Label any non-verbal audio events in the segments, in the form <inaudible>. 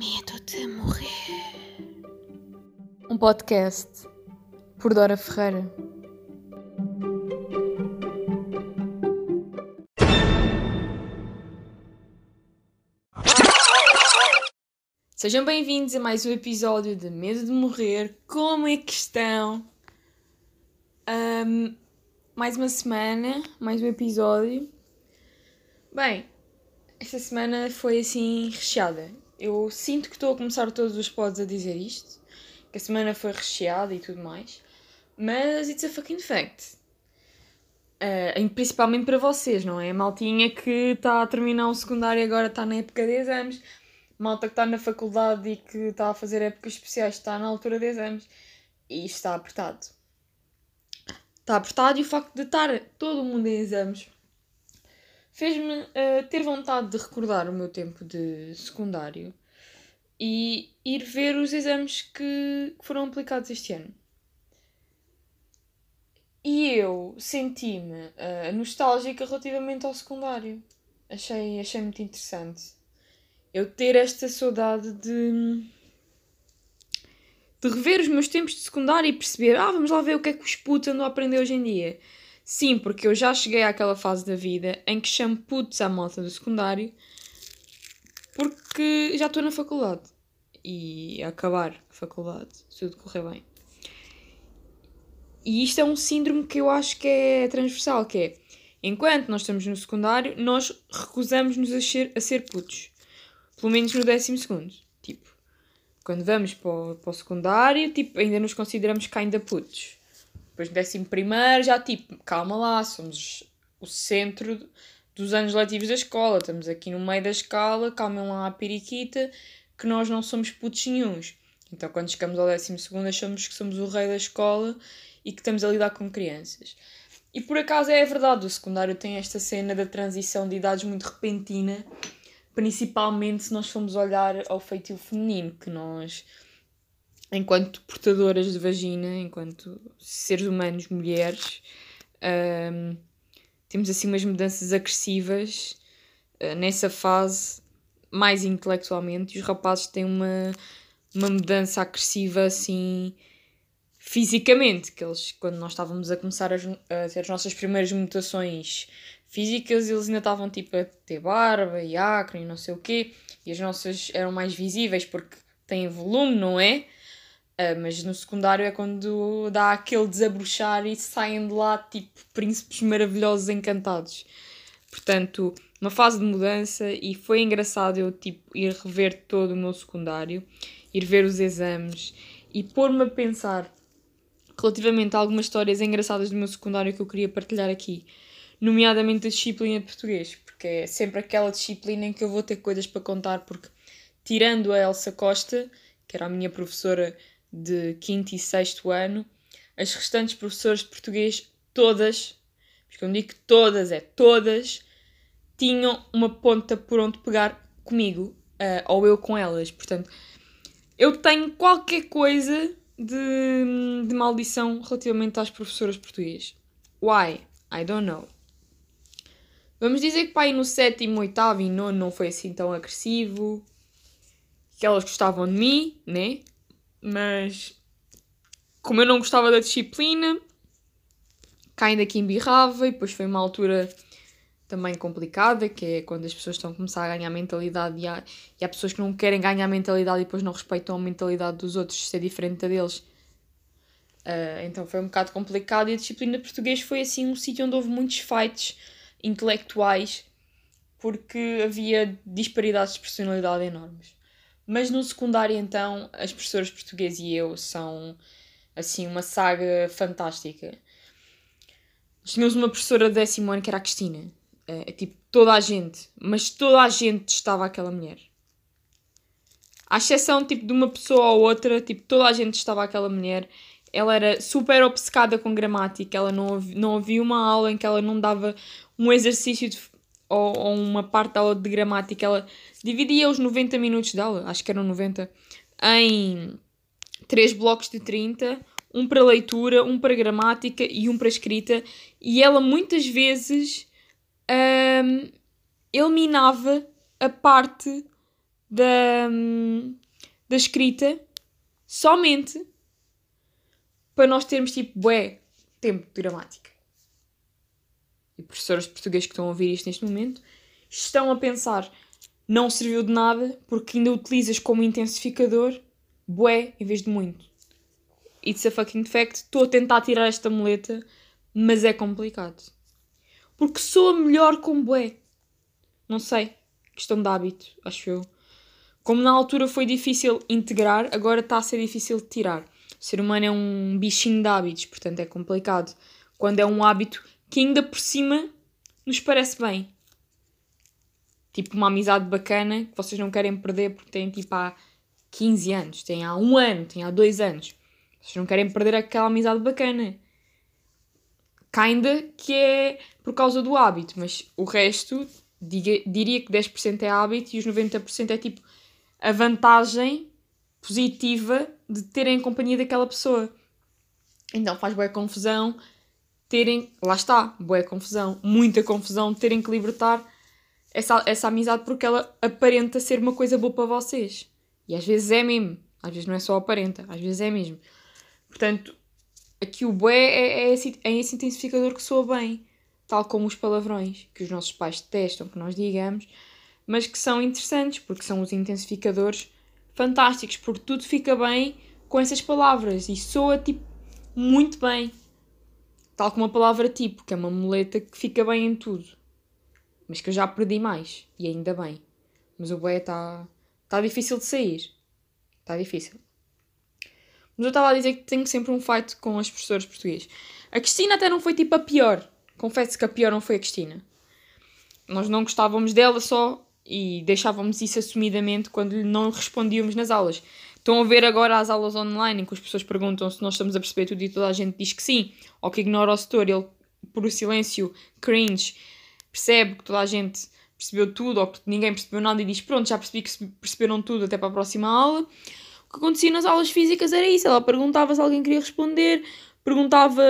Medo de morrer. Um podcast por Dora Ferreira. Sejam bem-vindos a mais um episódio de Medo de Morrer. Como é que estão? Ahm, mais uma semana, mais um episódio. Bem, esta semana foi assim recheada. Eu sinto que estou a começar todos os pods a dizer isto, que a semana foi recheada e tudo mais, mas it's a fucking fact. E principalmente para vocês, não é? A maltinha que está a terminar o secundário e agora está na época de exames, malta que está na faculdade e que está a fazer épocas especiais está na altura de exames e está apertado. Está apertado e o facto de estar todo mundo em exames fez-me uh, ter vontade de recordar o meu tempo de secundário e ir ver os exames que, foram aplicados este ano. E eu senti-me uh, nostálgica relativamente ao secundário. Achei, achei muito interessante. Eu ter esta saudade de, de rever os meus tempos de secundário e perceber, ah, vamos lá ver o que é que os putos andam a aprender hoje em dia. Sim, porque eu já cheguei àquela fase da vida em que chamo putos à malta do secundário porque já estou na faculdade. E a acabar a faculdade, se tudo correr bem. E isto é um síndrome que eu acho que é transversal, que é, enquanto nós estamos no secundário, nós recusamos-nos a ser, a ser putos. Pelo menos no décimo segundo. Tipo, quando vamos para o, para o secundário, tipo, ainda nos consideramos ainda putos. Depois no décimo primeiro já tipo, calma lá, somos o centro dos anos letivos da escola, estamos aqui no meio da escala, calmem lá a periquita, que nós não somos putos nenhuns. Então quando chegamos ao décimo segundo achamos que somos o rei da escola e que estamos a lidar com crianças. E por acaso é verdade, o secundário tem esta cena da transição de idades muito repentina, principalmente se nós formos olhar ao feitio feminino, que nós enquanto portadoras de vagina, enquanto seres humanos, mulheres, um, temos assim umas mudanças agressivas uh, nessa fase, mais intelectualmente, e os rapazes têm uma, uma mudança agressiva assim fisicamente, que eles, quando nós estávamos a começar a, a ter as nossas primeiras mutações físicas, eles ainda estavam tipo a ter barba e acne e não sei o quê, e as nossas eram mais visíveis porque têm volume, não é? Uh, mas no secundário é quando dá aquele desabrochar e saem de lá tipo príncipes maravilhosos encantados. Portanto, uma fase de mudança e foi engraçado eu tipo ir rever todo o meu secundário, ir ver os exames e pôr-me a pensar relativamente a algumas histórias engraçadas do meu secundário que eu queria partilhar aqui, nomeadamente a disciplina de português, porque é sempre aquela disciplina em que eu vou ter coisas para contar, porque tirando a Elsa Costa, que era a minha professora de quinto e sexto ano, as restantes professoras de português, todas, porque eu digo todas, é todas, tinham uma ponta por onde pegar comigo, uh, ou eu com elas. Portanto, eu tenho qualquer coisa de, de maldição relativamente às professoras de português. Why? I don't know. Vamos dizer que pai no sétimo, oitavo e nono não foi assim tão agressivo. Que elas gostavam de mim, né? Mas como eu não gostava da disciplina, cá ainda que embirrava e depois foi uma altura também complicada, que é quando as pessoas estão a começar a ganhar mentalidade e há, e há pessoas que não querem ganhar mentalidade e depois não respeitam a mentalidade dos outros ser diferente da deles. Uh, então foi um bocado complicado e a disciplina de português foi assim um sítio onde houve muitos fights intelectuais porque havia disparidades de personalidade enormes. Mas no secundário, então, as professoras português e eu são, assim, uma saga fantástica. Tínhamos uma professora de décimo ano que era a Cristina. É, tipo, toda a gente, mas toda a gente estava aquela mulher. À exceção, tipo, de uma pessoa ou outra, tipo, toda a gente estava aquela mulher. Ela era super obcecada com gramática, ela não, não havia uma aula em que ela não dava um exercício de, ou, ou uma parte da aula de gramática, ela dividia os 90 minutos dela, acho que eram 90, em três blocos de 30, um para leitura, um para gramática e um para escrita, e ela muitas vezes um, eliminava a parte da, hum, da escrita somente para nós termos tipo, bué, tempo de gramática. E professores de português que estão a ouvir isto neste momento estão a pensar, não serviu de nada porque ainda utilizas como intensificador bué em vez de muito. It's a fucking fact. Estou a tentar tirar esta muleta, mas é complicado. Porque soa melhor com bué. Não sei. Questão de hábito, acho eu. Como na altura foi difícil integrar, agora está a ser difícil tirar. O ser humano é um bichinho de hábitos, portanto é complicado. Quando é um hábito que ainda por cima nos parece bem. Tipo uma amizade bacana que vocês não querem perder porque têm tipo há 15 anos, têm há um ano, têm há dois anos. Vocês não querem perder aquela amizade bacana. Kinda que é por causa do hábito, mas o resto diga, diria que 10% é hábito e os 90% é tipo a vantagem positiva de terem companhia daquela pessoa. Então faz boa confusão terem, lá está, boa confusão, muita confusão, terem que libertar essa, essa amizade porque ela aparenta ser uma coisa boa para vocês. E às vezes é mesmo, às vezes não é só aparenta, às vezes é mesmo. Portanto, aqui o bué é, é, esse, é esse intensificador que soa bem, tal como os palavrões, que os nossos pais detestam que nós digamos, mas que são interessantes, porque são os intensificadores fantásticos, porque tudo fica bem com essas palavras e soa tipo muito bem. Tal como a palavra tipo, que é uma muleta que fica bem em tudo. Mas que eu já perdi mais, e ainda bem. Mas o bué está tá difícil de sair. Está difícil. Mas eu estava a dizer que tenho sempre um fight com as professoras português. A Cristina até não foi tipo a pior. Confesso que a pior não foi a Cristina. Nós não gostávamos dela só e deixávamos isso assumidamente quando não respondíamos nas aulas. Estão a ver agora as aulas online em que as pessoas perguntam se nós estamos a perceber tudo e toda a gente diz que sim, ou que ignora o setor, ele por o silêncio cringe percebe que toda a gente percebeu tudo ou que ninguém percebeu nada e diz pronto, já percebi que perceberam tudo até para a próxima aula que acontecia nas aulas físicas era isso. Ela perguntava se alguém queria responder, perguntava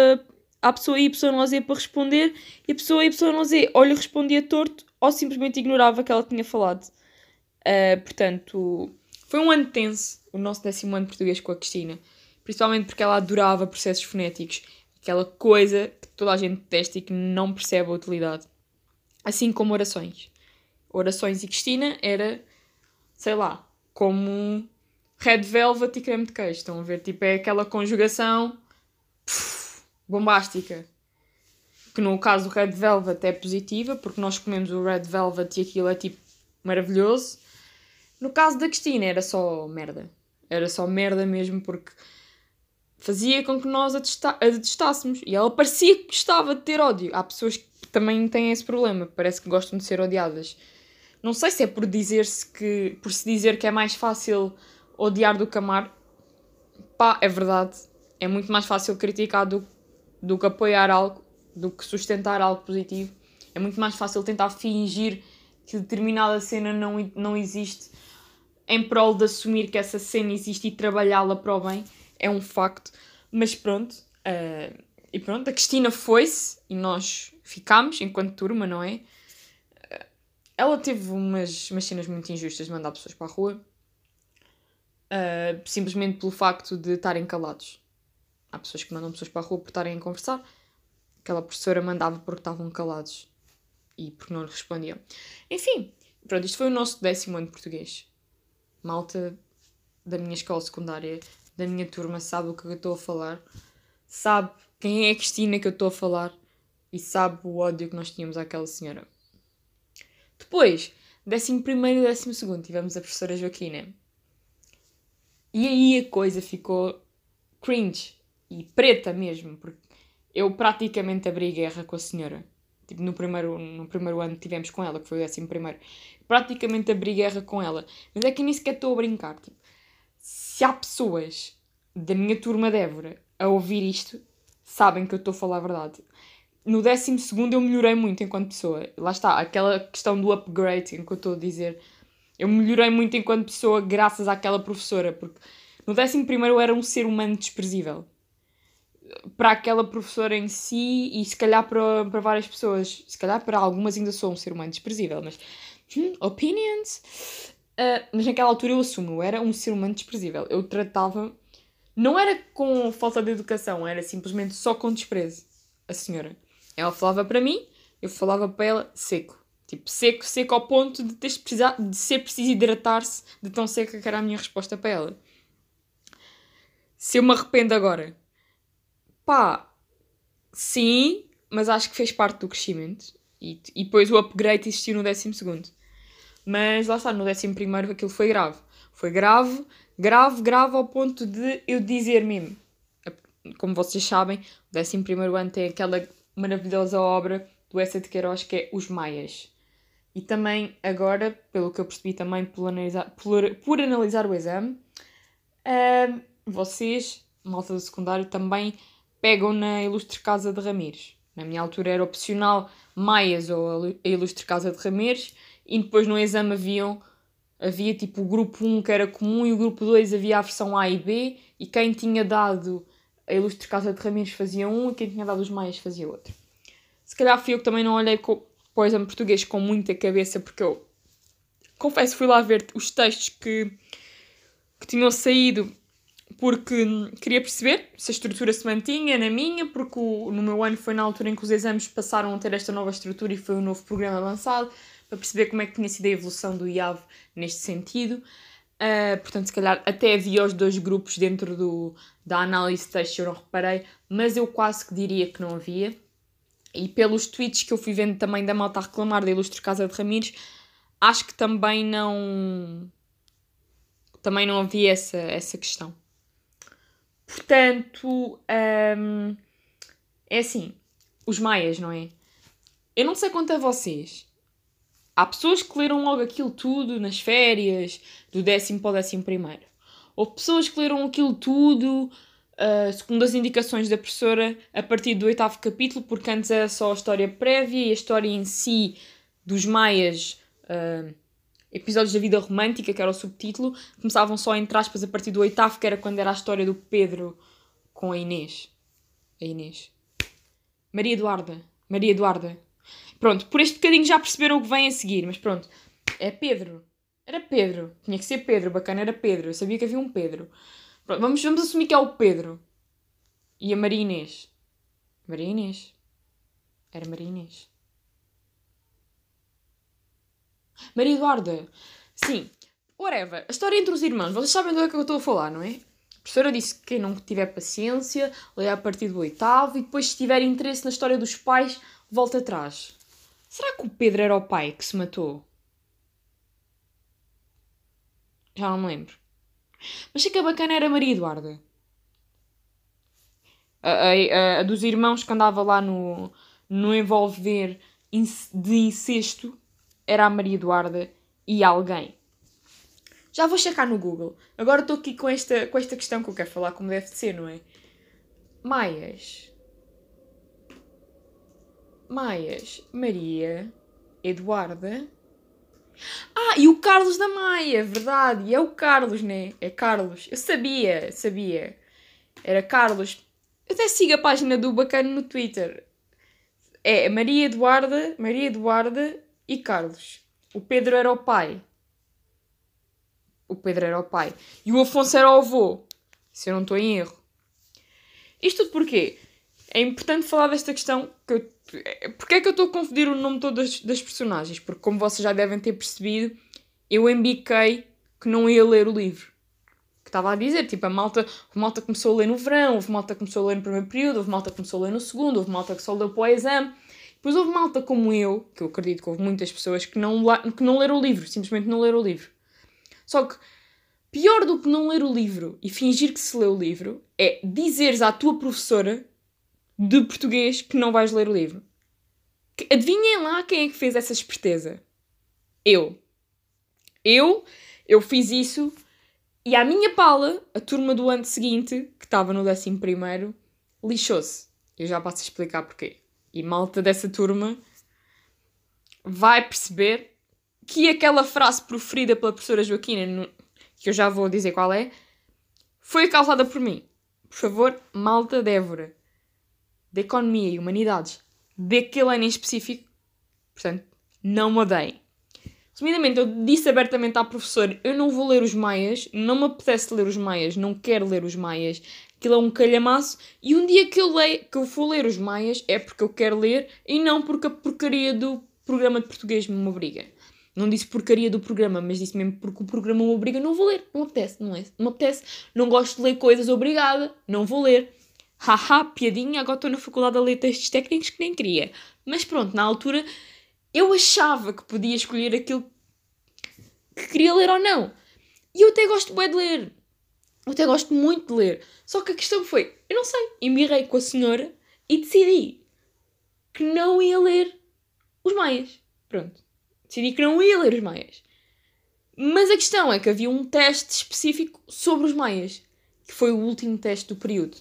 à pessoa Y ou Z para responder e a pessoa Y Z ou lhe respondia torto ou simplesmente ignorava que ela tinha falado. Uh, portanto, foi um ano tenso, o nosso décimo ano português com a Cristina. Principalmente porque ela adorava processos fonéticos. Aquela coisa que toda a gente detesta e que não percebe a utilidade. Assim como orações. Orações e Cristina era, sei lá, como Red Velvet e creme de queijo. Estão a ver? Tipo, é aquela conjugação puf, bombástica. Que no caso do Red Velvet é positiva, porque nós comemos o Red Velvet e aquilo é tipo maravilhoso. No caso da Cristina era só merda. Era só merda mesmo, porque fazia com que nós a, a detestássemos. E ela parecia que gostava de ter ódio. Há pessoas que também têm esse problema, parece que gostam de ser odiadas. Não sei se é por dizer-se que. por se dizer que é mais fácil odiar do que amar, pá, é verdade. É muito mais fácil criticar do, do que apoiar algo, do que sustentar algo positivo. É muito mais fácil tentar fingir que determinada cena não, não existe em prol de assumir que essa cena existe e trabalhá-la para o bem. É um facto. Mas pronto. Uh, e pronto, a Cristina foi-se e nós ficámos enquanto turma, não é? Uh, ela teve umas, umas cenas muito injustas de mandar pessoas para a rua uh, simplesmente pelo facto de estarem calados. Há pessoas que mandam pessoas para a rua por estarem a conversar. Aquela professora mandava porque estavam calados e porque não lhe respondiam. Enfim, pronto, isto foi o nosso décimo ano de português. Malta da minha escola secundária, da minha turma, sabe o que eu estou a falar, sabe quem é a Cristina que eu estou a falar e sabe o ódio que nós tínhamos àquela senhora. Depois, décimo primeiro e décimo segundo, tivemos a professora Joaquina. E aí a coisa ficou cringe e preta mesmo, porque eu praticamente abri guerra com a senhora. Tipo, no primeiro, no primeiro ano tivemos com ela, que foi o décimo primeiro. Praticamente abri guerra com ela. Mas é que nem sequer estou a brincar. Tipo, se há pessoas da minha turma de Évora a ouvir isto, sabem que eu estou a falar a verdade. No décimo segundo eu melhorei muito enquanto pessoa. Lá está, aquela questão do upgrade que eu estou a dizer eu melhorei muito enquanto pessoa graças àquela professora, porque no 11 eu era um ser humano desprezível. Para aquela professora em si e se calhar para, para várias pessoas, se calhar para algumas ainda sou um ser humano desprezível, mas hum, opinions. Uh, mas naquela altura eu assumo, eu era um ser humano desprezível. Eu tratava. Não era com falta de educação, era simplesmente só com desprezo. A senhora. Ela falava para mim, eu falava para ela seco. Tipo, seco, seco ao ponto de, teres precisar, de ser preciso hidratar-se de tão seca que era a minha resposta para ela. Se eu me arrependo agora, pá, sim, mas acho que fez parte do crescimento. E, e depois o upgrade existiu no décimo segundo. Mas lá está, no décimo primeiro aquilo foi grave. Foi grave, grave, grave ao ponto de eu dizer mesmo. Como vocês sabem, o décimo primeiro ano tem aquela maravilhosa obra do Essa de Queiroz que é Os Maias. E também agora, pelo que eu percebi também por analisar, por, por analisar o exame, uh, vocês, malta do secundário, também pegam na Ilustre Casa de Ramires. Na minha altura era opcional Maias ou a Ilustre Casa de Ramires e depois no exame haviam, havia tipo o grupo 1 que era comum e o grupo 2 havia a versão A e B e quem tinha dado a Ilustre Casa de Ramires fazia um e quem tinha dado os Maias fazia outro. Se calhar fui eu que também não olhei com, para o exame português com muita cabeça porque eu confesso fui lá ver os textos que, que tinham saído porque queria perceber se a estrutura se mantinha na minha, porque o, no meu ano foi na altura em que os exames passaram a ter esta nova estrutura e foi um novo programa lançado, para perceber como é que tinha sido a evolução do IAV neste sentido. Uh, portanto, se calhar até havia os dois grupos dentro do, da análise de texto, eu não reparei, mas eu quase que diria que não havia. E pelos tweets que eu fui vendo também da malta a reclamar da Ilustre Casa de Ramires, acho que também não. Também não havia essa, essa questão. Portanto, um, é assim, os maias, não é? Eu não sei quanto a vocês. Há pessoas que leram logo aquilo tudo nas férias, do décimo para o décimo primeiro. Ou pessoas que leram aquilo tudo, uh, segundo as indicações da professora, a partir do oitavo capítulo, porque antes era só a história prévia e a história em si dos maias uh, episódios da vida romântica, que era o subtítulo, começavam só entre aspas a partir do oitavo, que era quando era a história do Pedro com a Inês. A Inês. Maria Eduarda. Maria Eduarda. Pronto, por este bocadinho já perceberam o que vem a seguir, mas pronto. É Pedro. Era Pedro. Tinha que ser Pedro. Bacana era Pedro. Eu sabia que havia um Pedro. Pronto, vamos, vamos assumir que é o Pedro. E a Maria Inês. Maria Inês. Era Maria Inês. Maria Eduarda. Sim. Whatever. A história entre os irmãos. Vocês sabem do que, é que eu estou a falar, não é? A professora disse que quem não tiver paciência, leia a partir do oitavo e depois, se tiver interesse na história dos pais, volta atrás. Será que o Pedro era o pai que se matou? Já não me lembro. Mas sei que a bacana era Maria Eduarda. A, a, a, dos irmãos que andava lá no, no envolver de incesto era a Maria Eduarda e alguém. Já vou checar no Google. Agora estou aqui com esta, com esta questão que eu quero falar como deve ser, não é? Maias. Maias. Maria. Eduarda. Ah, e o Carlos da Maia, verdade. E é o Carlos, né? É Carlos. Eu sabia, sabia. Era Carlos. Eu até sigo a página do Bacana no Twitter. É Maria Eduarda, Maria Eduarda e Carlos. O Pedro era o pai. O Pedro era o pai. E o Afonso era o avô. Se eu não estou em erro. Isto tudo porquê? É importante falar desta questão. Que eu, porque é que eu estou a confundir o nome todo das, das personagens? Porque, como vocês já devem ter percebido, eu embiquei que não ia ler o livro. Que estava a dizer, tipo, a malta, a malta começou a ler no verão, houve malta que começou a ler no primeiro período, houve malta que começou a ler no segundo, houve malta que só leu para o exame. Depois houve malta como eu, que eu acredito que houve muitas pessoas que não, que não leram o livro, simplesmente não leram o livro. Só que pior do que não ler o livro e fingir que se lê o livro é dizeres à tua professora de português que não vais ler o livro. Adivinhem lá quem é que fez essa esperteza? Eu. Eu, eu fiz isso e a minha pala, a turma do ano seguinte, que estava no décimo primeiro, lixou-se. Eu já passo a explicar porquê e malta dessa turma vai perceber que aquela frase proferida pela professora Joaquina, que eu já vou dizer qual é, foi causada por mim. Por favor, malta Débora, de Economia e Humanidades, daquele ano em específico, portanto, não me odeiem. Resumidamente, eu disse abertamente à professora: eu não vou ler os Maias, não me apetece ler os Maias, não quero ler os Maias, aquilo é um calhamaço. E um dia que eu, leio, que eu for ler os Maias é porque eu quero ler e não porque a porcaria do programa de português me obriga. Não disse porcaria do programa, mas disse mesmo porque o programa me obriga, não vou ler, não apetece, não é? Não apetece, não gosto de ler coisas, obrigada, não vou ler. Haha, piadinha, agora estou na faculdade a ler textos técnicos que nem queria. Mas pronto, na altura eu achava que podia escolher aquilo que queria ler ou não. E eu até gosto bem de ler. Eu até gosto muito de ler. Só que a questão foi, eu não sei, embirrei com a senhora e decidi que não ia ler os Maias. Pronto. Decidi que não ia ler os Maias. Mas a questão é que havia um teste específico sobre os Maias, que foi o último teste do período.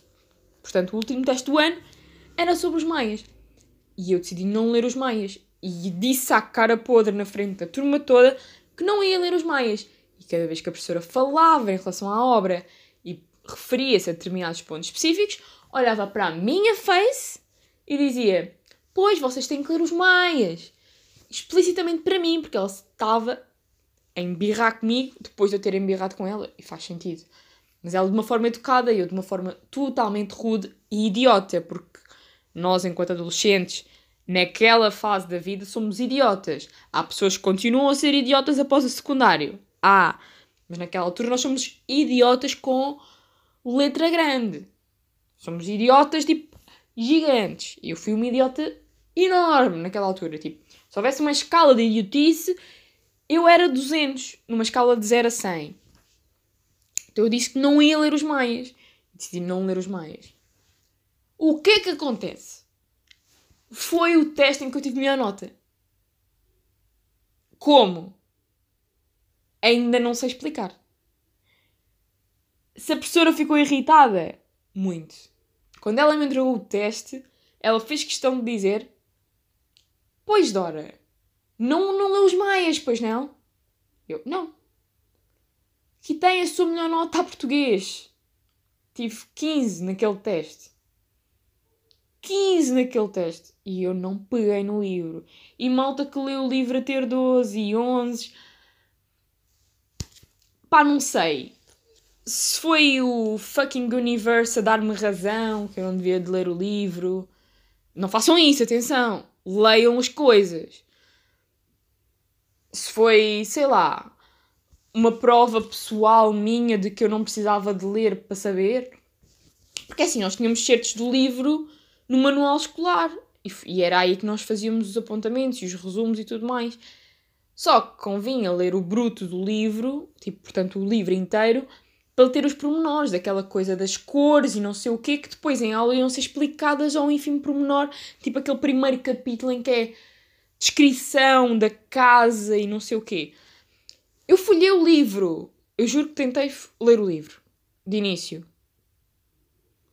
Portanto, o último teste do ano era sobre os Maias. E eu decidi não ler os Maias. E disse à cara podre na frente da turma toda que não ia ler os Maias. Cada vez que a professora falava em relação à obra e referia-se a determinados pontos específicos, olhava para a minha face e dizia: Pois, vocês têm que ler os Maias. Explicitamente para mim, porque ela estava a embirrar comigo depois de eu ter embirrado com ela. E faz sentido. Mas ela de uma forma educada e eu de uma forma totalmente rude e idiota, porque nós, enquanto adolescentes, naquela fase da vida, somos idiotas. Há pessoas que continuam a ser idiotas após o secundário. Há. Mas naquela altura nós somos idiotas com letra grande. Somos idiotas, tipo, gigantes. E eu fui uma idiota enorme naquela altura. Tipo, se houvesse uma escala de idiotice, eu era 200, numa escala de 0 a 100. Então eu disse que não ia ler os Maias. Decidi não ler os Maias. O que é que acontece? Foi o teste em que eu tive melhor nota. Como? Ainda não sei explicar. Se a professora ficou irritada, muito. Quando ela me entregou o teste, ela fez questão de dizer: Pois, Dora, não, não leu os Maias, pois não? Eu, não que tem a sua melhor nota a português. Tive 15 naquele teste. 15 naquele teste. E eu não peguei no livro. E malta que leu o livro a ter 12 e 11. Pá, não sei. Se foi o fucking universe a dar-me razão, que eu não devia de ler o livro. Não façam isso, atenção. Leiam as coisas. Se foi, sei lá, uma prova pessoal minha de que eu não precisava de ler para saber. Porque assim, nós tínhamos certos do livro no manual escolar e, e era aí que nós fazíamos os apontamentos e os resumos e tudo mais. Só que convinha ler o bruto do livro, tipo, portanto, o livro inteiro, para ter os pormenores daquela coisa das cores e não sei o quê, que depois em aula iam ser explicadas ao ínfimo pormenor, tipo aquele primeiro capítulo em que é descrição da casa e não sei o quê. Eu folhei o livro. Eu juro que tentei ler o livro. De início.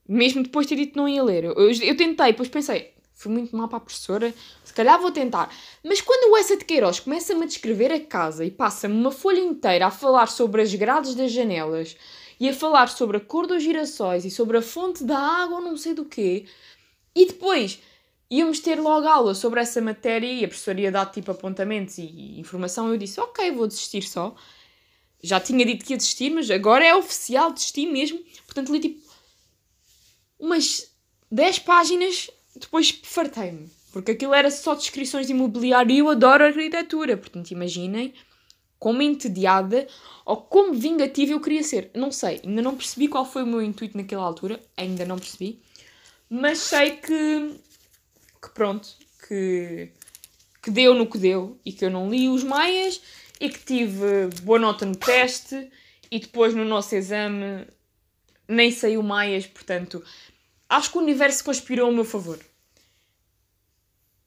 Mesmo depois de ter dito que não ia ler. Eu, eu, eu tentei, depois pensei, fui muito mal para a professora, se calhar vou tentar. Mas quando o Essa de Queiroz começa-me a descrever a casa e passa-me uma folha inteira a falar sobre as grades das janelas e a falar sobre a cor dos girassóis e sobre a fonte da água ou não sei do quê, e depois íamos ter logo aula sobre essa matéria e a professora ia dar tipo apontamentos e informação. Eu disse, ok, vou desistir só. Já tinha dito que ia desistir, mas agora é oficial, desisti mesmo. Portanto, li tipo umas 10 páginas, depois fartei-me. Porque aquilo era só descrições de imobiliário e eu adoro arquitetura. Portanto, imaginem como entediada ou como vingativa eu queria ser. Não sei, ainda não percebi qual foi o meu intuito naquela altura, ainda não percebi. Mas sei que que pronto, que, que deu no que deu e que eu não li os maias e que tive boa nota no teste e depois no nosso exame nem saiu maias, portanto acho que o universo conspirou a meu favor.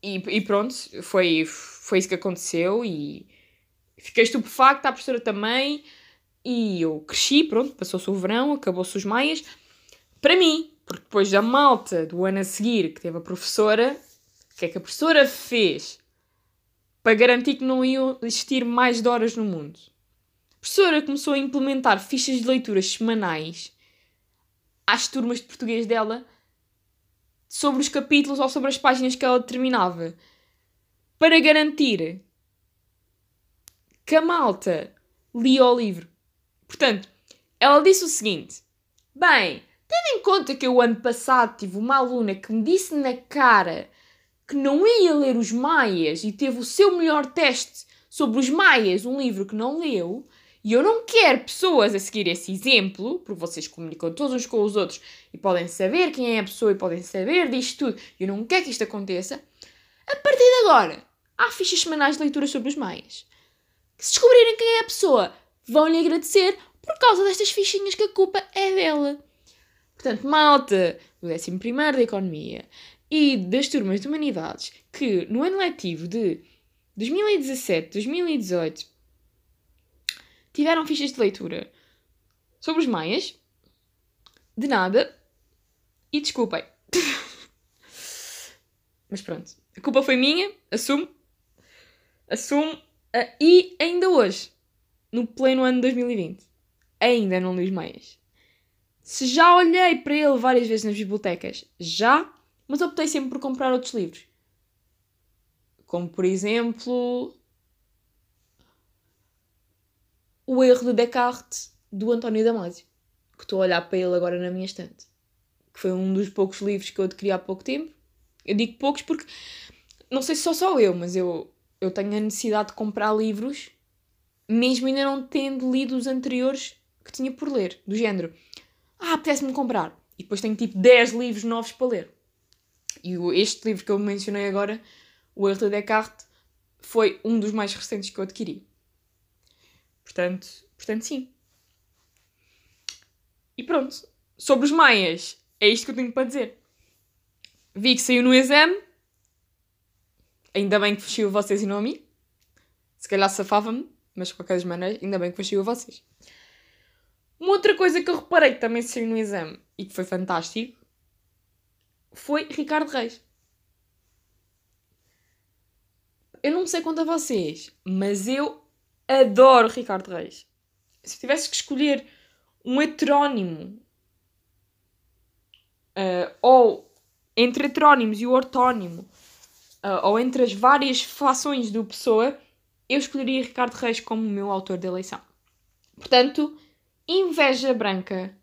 E, e pronto, foi, foi isso que aconteceu e fiquei estupefacta, a professora também, e eu cresci, pronto, passou-se o verão, acabou-se os maias. Para mim, porque depois da malta do ano a seguir que teve a professora, que é que a professora fez para garantir que não iam existir mais de horas no mundo? A professora começou a implementar fichas de leituras semanais às turmas de português dela sobre os capítulos ou sobre as páginas que ela determinava para garantir que a malta lia o livro. Portanto, ela disse o seguinte: Bem, tendo em conta que eu, ano passado, tive uma aluna que me disse na cara que não ia ler os Maias e teve o seu melhor teste sobre os Maias, um livro que não leu, e eu não quero pessoas a seguir esse exemplo, porque vocês comunicam todos uns com os outros e podem saber quem é a pessoa e podem saber disto tudo, e eu não quero que isto aconteça. A partir de agora, há fichas semanais de leitura sobre os Maias. Se descobrirem quem é a pessoa, vão-lhe agradecer por causa destas fichinhas que a culpa é dela. Portanto, malta do 11 da Economia e das turmas de Humanidades que no ano letivo de 2017-2018 tiveram fichas de leitura sobre os maias, de nada, e desculpem. <laughs> Mas pronto, a culpa foi minha, assumo, assumo, uh, e ainda hoje, no pleno ano de 2020, ainda não li os maias. Se já olhei para ele várias vezes nas bibliotecas, já, mas optei sempre por comprar outros livros. Como, por exemplo, O Erro de Descartes, do António Damasio, que estou a olhar para ele agora na minha estante. Que foi um dos poucos livros que eu adquiri há pouco tempo. Eu digo poucos porque, não sei se sou só eu, mas eu, eu tenho a necessidade de comprar livros, mesmo ainda não tendo lido os anteriores que tinha por ler, do género. Ah, apetece-me comprar. E depois tenho tipo 10 livros novos para ler. E este livro que eu mencionei agora o erro de Descartes foi um dos mais recentes que eu adquiri. Portanto, portanto sim. E pronto. Sobre os maias, é isto que eu tenho para dizer. Vi que saiu no exame. Ainda bem que fugiu vocês e não a mim. Se calhar safava-me, mas de qualquer maneira, ainda bem que fugiu vocês. Uma outra coisa que eu reparei que também saiu no exame e que foi fantástico foi Ricardo Reis. eu não sei quanto a vocês, mas eu adoro Ricardo Reis. Se tivesse que escolher um heterónimo uh, ou entre heterónimos e o ortónimo uh, ou entre as várias fações do Pessoa, eu escolheria Ricardo Reis como o meu autor de eleição. Portanto, inveja branca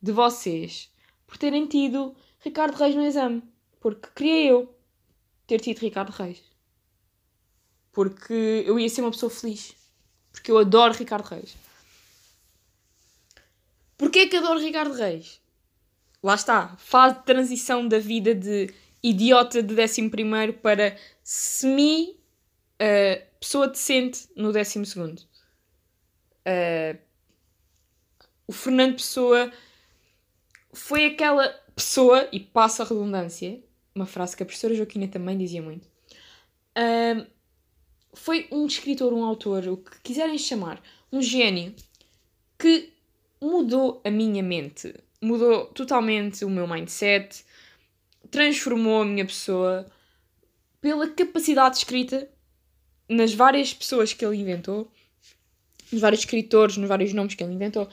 de vocês por terem tido Ricardo Reis no exame, porque queria eu ter tido Ricardo Reis. Porque eu ia ser uma pessoa feliz. Porque eu adoro Ricardo Reis. Porquê que adoro Ricardo Reis? Lá está, fase de transição da vida de idiota de 11 para semi uh, pessoa decente no 12. Uh, o Fernando Pessoa foi aquela pessoa, e passa a redundância, uma frase que a professora Joaquina também dizia muito, uh, foi um escritor, um autor, o que quiserem chamar, um gênio, que mudou a minha mente, mudou totalmente o meu mindset, transformou a minha pessoa pela capacidade de escrita nas várias pessoas que ele inventou, nos vários escritores, nos vários nomes que ele inventou,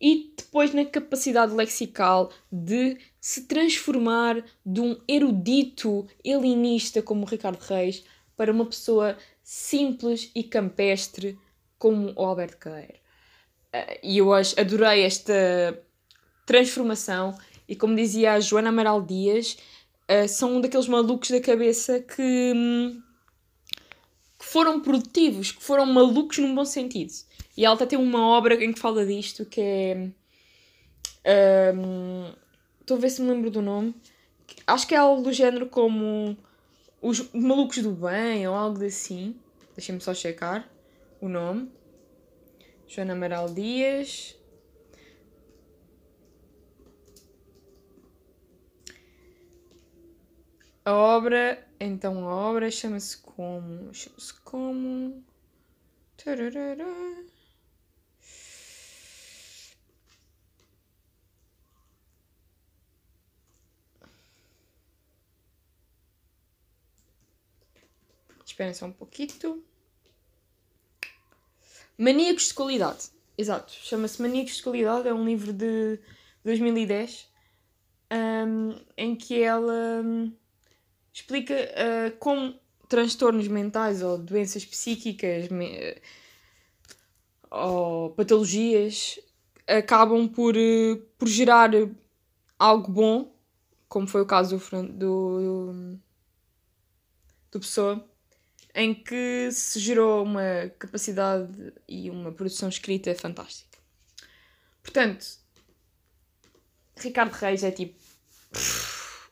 e depois na capacidade lexical de se transformar de um erudito helenista como Ricardo Reis para uma pessoa simples e campestre como o Alberto Carreiro. Eh, e eu adorei esta transformação e como dizia a Joana Amaral Dias, uh, são um daqueles malucos da cabeça que, hum, que, foram produtivos, que foram malucos num bom sentido. E ela até tem uma obra em que fala disto que é. Um, estou a ver se me lembro do nome. Acho que é algo do género como os Malucos do Bem ou algo assim. Deixem-me só checar o nome. Joana Amaral Dias. A obra, então a obra chama-se como? Chama-se como? Tararara. Esperem só um pouquinho. Maníacos de Qualidade. Exato. Chama-se Maníacos de Qualidade. É um livro de 2010 um, em que ela um, explica uh, como transtornos mentais ou doenças psíquicas, me, ou patologias acabam por, eh, por gerar algo bom, como foi o caso do, do, do Pessoa, em que se gerou uma capacidade e uma produção escrita fantástica. Portanto, Ricardo Reis é tipo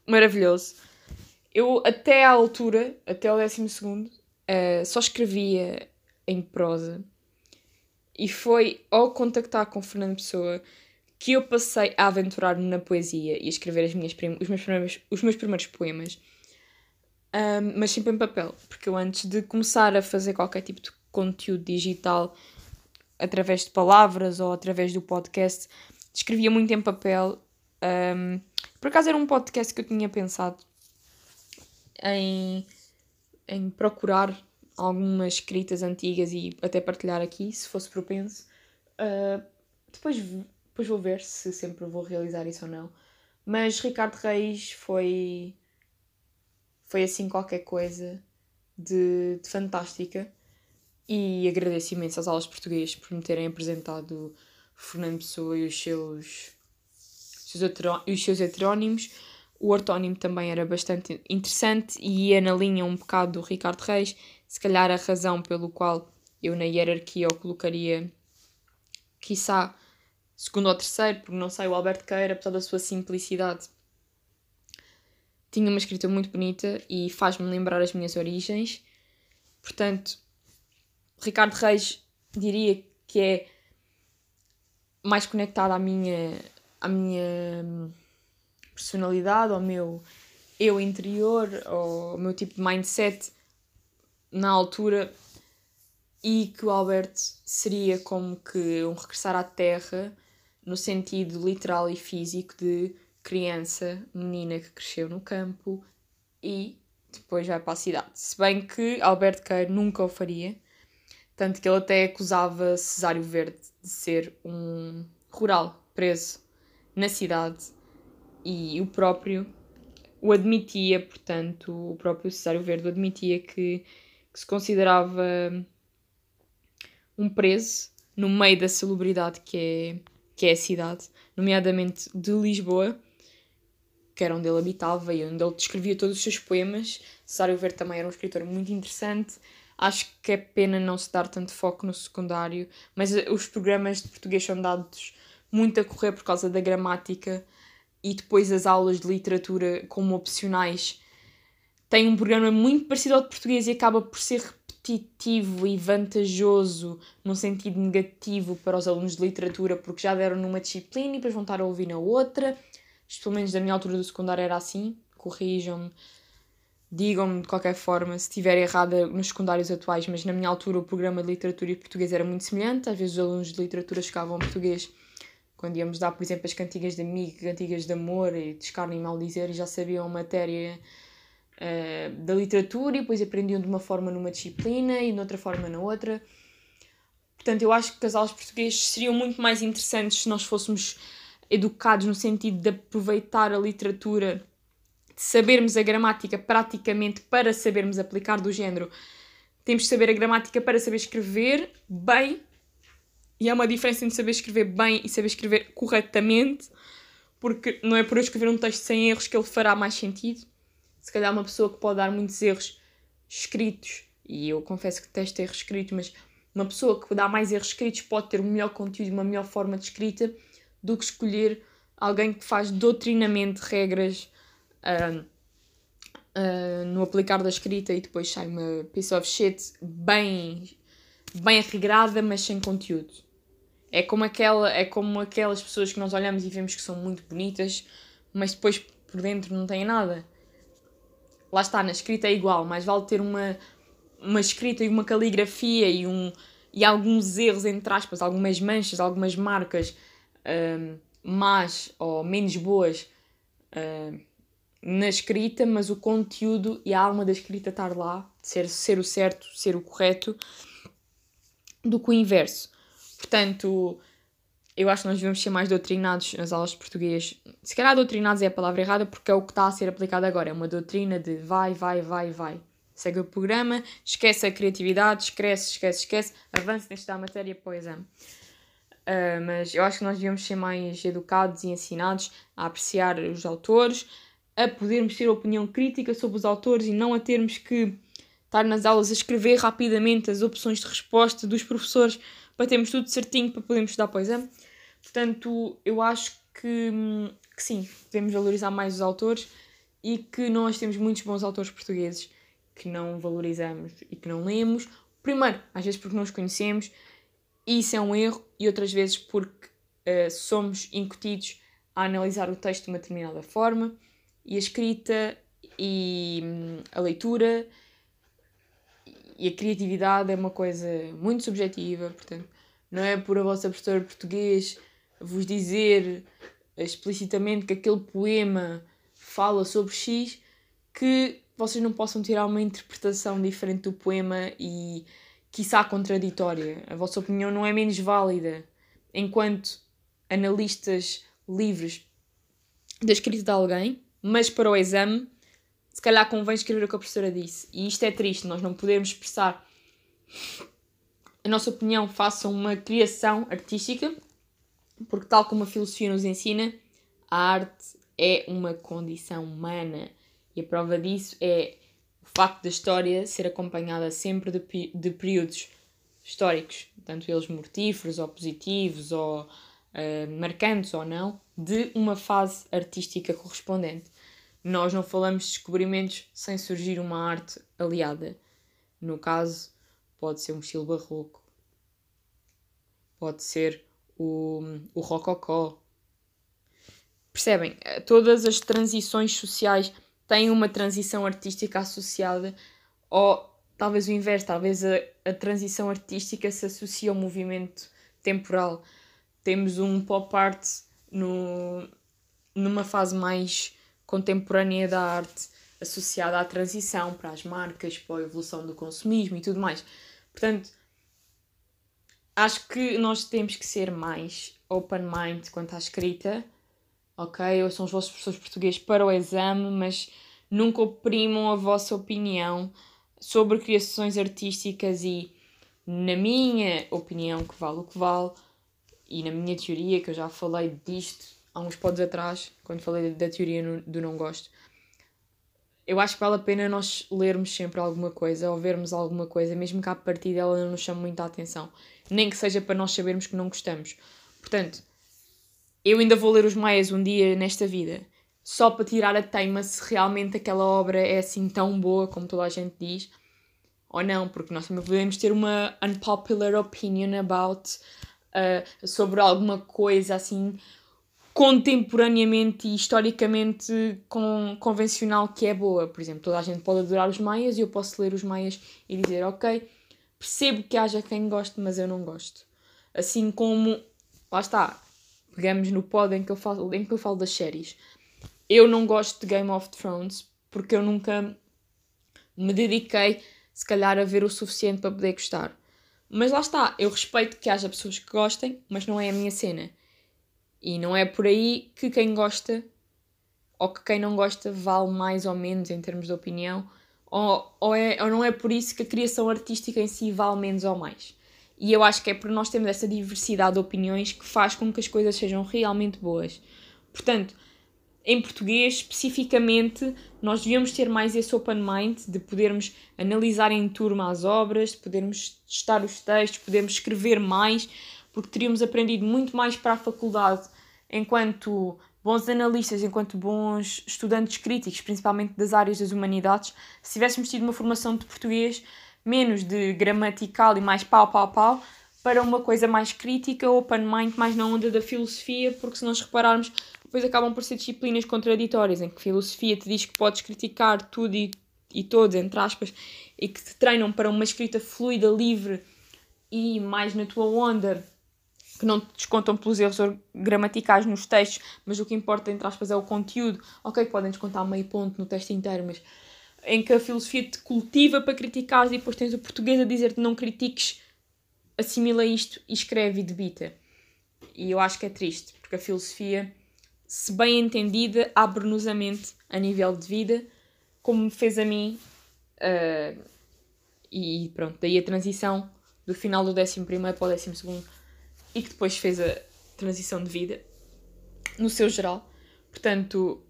maravilhoso. Eu, até à altura, até ao décimo segundo, uh, só escrevia em prosa. E foi ao contactar com Fernando Pessoa que eu passei a aventurar-me na poesia e a escrever as minhas os, meus primeiros, os meus primeiros poemas. Um, mas sempre em papel, porque eu antes de começar a fazer qualquer tipo de conteúdo digital através de palavras ou através do podcast, escrevia muito em papel. Um, por acaso era um podcast que eu tinha pensado em, em procurar algumas escritas antigas e até partilhar aqui, se fosse propenso. Uh, depois, depois vou ver se sempre vou realizar isso ou não. Mas Ricardo Reis foi. Foi assim qualquer coisa de, de fantástica. E agradeço imenso às aulas de português por me terem apresentado Fernando Pessoa e os seus, os seus heterónimos. O ortónimo também era bastante interessante e ia na linha um bocado do Ricardo Reis. Se calhar a razão pelo qual eu na hierarquia o colocaria, quiçá, segundo ou terceiro, porque não sei, o Alberto Queira, apesar da sua simplicidade, tinha uma escrita muito bonita e faz-me lembrar as minhas origens. Portanto, Ricardo Reis diria que é mais conectado à minha, à minha personalidade, ao meu eu interior, ao meu tipo de mindset na altura e que o Albert seria como que um regressar à Terra no sentido literal e físico de criança, menina que cresceu no campo e depois vai para a cidade. Se bem que Alberto Queiro nunca o faria, tanto que ele até acusava Cesário Verde de ser um rural preso na cidade e o próprio o admitia, portanto, o próprio Cesário Verde admitia que, que se considerava um preso no meio da celebridade que é, que é a cidade, nomeadamente de Lisboa, que era onde ele habitava e onde ele descrevia todos os seus poemas. Cesário Verde também era um escritor muito interessante. Acho que é pena não se dar tanto foco no secundário, mas os programas de português são dados muito a correr por causa da gramática e depois as aulas de literatura como opcionais têm um programa muito parecido ao de português e acaba por ser repetitivo e vantajoso num sentido negativo para os alunos de literatura porque já deram numa disciplina e depois vão estar a ouvir na outra. Isto, pelo menos da minha altura do secundário era assim. Corrijam-me, digam-me de qualquer forma se estiver errada nos secundários atuais, mas na minha altura o programa de literatura e português era muito semelhante. Às vezes os alunos de literatura chegavam a português quando íamos dar, por exemplo, as cantigas de amigo, cantigas de amor e de escarno e mal dizer, e já sabiam matéria uh, da literatura e depois aprendiam de uma forma numa disciplina e de outra forma na outra. Portanto, eu acho que as aulas português seriam muito mais interessantes se nós fôssemos educados no sentido de aproveitar a literatura, de sabermos a gramática praticamente para sabermos aplicar do género. Temos de saber a gramática para saber escrever bem e há uma diferença entre saber escrever bem e saber escrever corretamente, porque não é por eu escrever um texto sem erros que ele fará mais sentido. Se calhar uma pessoa que pode dar muitos erros escritos, e eu confesso que testo erros escritos, mas uma pessoa que dá mais erros escritos pode ter um melhor conteúdo uma melhor forma de escrita do que escolher alguém que faz doutrinamente regras uh, uh, no aplicar da escrita e depois sai uma piece of shit bem, bem arregrada, mas sem conteúdo. É como, aquela, é como aquelas pessoas que nós olhamos e vemos que são muito bonitas, mas depois por dentro não têm nada. Lá está, na escrita é igual, mas vale ter uma, uma escrita e uma caligrafia e, um, e alguns erros, entre aspas, algumas manchas, algumas marcas um, más ou menos boas um, na escrita, mas o conteúdo e a alma da escrita estar lá, ser, ser o certo, ser o correto, do que o inverso. Portanto, eu acho que nós devemos ser mais doutrinados nas aulas de português. Se calhar doutrinados é a palavra errada porque é o que está a ser aplicado agora. É uma doutrina de vai, vai, vai, vai. segue o programa, esquece a criatividade, esquece, esquece, esquece, avance nesta matéria para o exame. Uh, mas eu acho que nós devíamos ser mais educados e ensinados a apreciar os autores, a podermos ter opinião crítica sobre os autores e não a termos que estar nas aulas a escrever rapidamente as opções de resposta dos professores para termos tudo certinho para podermos estudar para o exame. Portanto, eu acho que, que sim, devemos valorizar mais os autores e que nós temos muitos bons autores portugueses que não valorizamos e que não lemos. Primeiro, às vezes porque não os conhecemos, e isso é um erro, e outras vezes porque uh, somos incutidos a analisar o texto de uma determinada forma, e a escrita e hum, a leitura e a criatividade é uma coisa muito subjetiva, portanto, não é por a vossa professora português vos dizer explicitamente que aquele poema fala sobre X que vocês não possam tirar uma interpretação diferente do poema e quiçá contraditória. A vossa opinião não é menos válida enquanto analistas livres da escrita de alguém, mas para o exame, se calhar convém escrever o que a professora disse. E isto é triste, nós não podemos expressar a nossa opinião face a uma criação artística, porque, tal como a filosofia nos ensina, a arte é uma condição humana. E a prova disso é facto da história ser acompanhada sempre de, de períodos históricos, tanto eles mortíferos ou positivos ou uh, marcantes ou não, de uma fase artística correspondente. Nós não falamos de descobrimentos sem surgir uma arte aliada. No caso, pode ser um estilo barroco, pode ser o, o rococó. Percebem? Todas as transições sociais têm uma transição artística associada, ou talvez o inverso, talvez a, a transição artística se associa ao movimento temporal. Temos um pop art no, numa fase mais contemporânea da arte associada à transição para as marcas, para a evolução do consumismo e tudo mais. Portanto, acho que nós temos que ser mais open mind quanto à escrita, ok? Ou são os vossos professores portugueses para o exame, mas nunca oprimam a vossa opinião sobre criações artísticas e, na minha opinião, que vale o que vale, e na minha teoria, que eu já falei disto há uns podes atrás, quando falei da teoria do não gosto, eu acho que vale a pena nós lermos sempre alguma coisa ou vermos alguma coisa, mesmo que a partir dela não nos chame muita atenção, nem que seja para nós sabermos que não gostamos. Portanto, eu ainda vou ler os Maias um dia nesta vida, só para tirar a teima se realmente aquela obra é assim tão boa como toda a gente diz, ou não, porque nós também podemos ter uma unpopular opinion about uh, sobre alguma coisa assim contemporaneamente e historicamente com, convencional que é boa. Por exemplo, toda a gente pode adorar os Maias e eu posso ler os Maias e dizer, ok, percebo que haja quem goste, mas eu não gosto. Assim como, lá está, pegamos no pod em que eu falo, em que eu falo das séries. Eu não gosto de Game of Thrones porque eu nunca me dediquei, se calhar, a ver o suficiente para poder gostar. Mas lá está, eu respeito que haja pessoas que gostem, mas não é a minha cena. E não é por aí que quem gosta ou que quem não gosta vale mais ou menos em termos de opinião, ou, ou, é, ou não é por isso que a criação artística em si vale menos ou mais. E eu acho que é por nós termos essa diversidade de opiniões que faz com que as coisas sejam realmente boas. Portanto, em português, especificamente, nós devíamos ter mais esse open mind de podermos analisar em turma as obras, de podermos testar os textos, podermos escrever mais, porque teríamos aprendido muito mais para a faculdade enquanto bons analistas, enquanto bons estudantes críticos, principalmente das áreas das humanidades, se tivéssemos tido uma formação de português menos de gramatical e mais pau, pau, pau, para uma coisa mais crítica, open mind, mais na onda da filosofia, porque se nós repararmos, depois acabam por ser disciplinas contraditórias, em que filosofia te diz que podes criticar tudo e, e todos, entre aspas, e que te treinam para uma escrita fluida, livre e mais na tua onda que não descontam pelos erros gramaticais nos textos, mas o que importa, entre aspas, é o conteúdo. Ok, podem descontar meio ponto no texto inteiro, mas em que a filosofia te cultiva para criticar e depois tens o português a dizer-te não critiques, assimila isto e escreve e debita. E eu acho que é triste, porque a filosofia, se bem entendida, abre-nos a mente a nível de vida, como fez a mim Uh, e pronto, daí a transição do final do 11 para o 12 e que depois fez a transição de vida no seu geral. Portanto,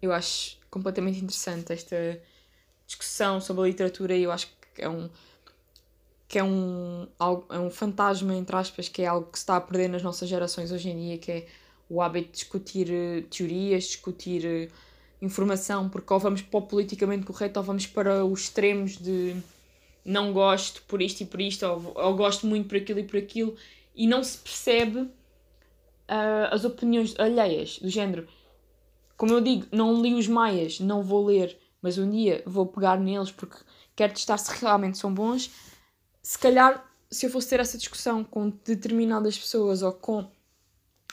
eu acho completamente interessante esta discussão sobre a literatura e eu acho que é um que é um, é um fantasma, entre aspas, que é algo que se está a perder nas nossas gerações hoje em dia, que é o hábito de discutir uh, teorias, discutir uh, informação, porque ou vamos para o politicamente correto ou vamos para os extremos de não gosto por isto e por isto, ou, ou gosto muito por aquilo e por aquilo, e não se percebe uh, as opiniões alheias, do género. Como eu digo, não li os Maias, não vou ler, mas um dia vou pegar neles porque quero testar se realmente são bons. Se calhar, se eu fosse ter essa discussão com determinadas pessoas ou com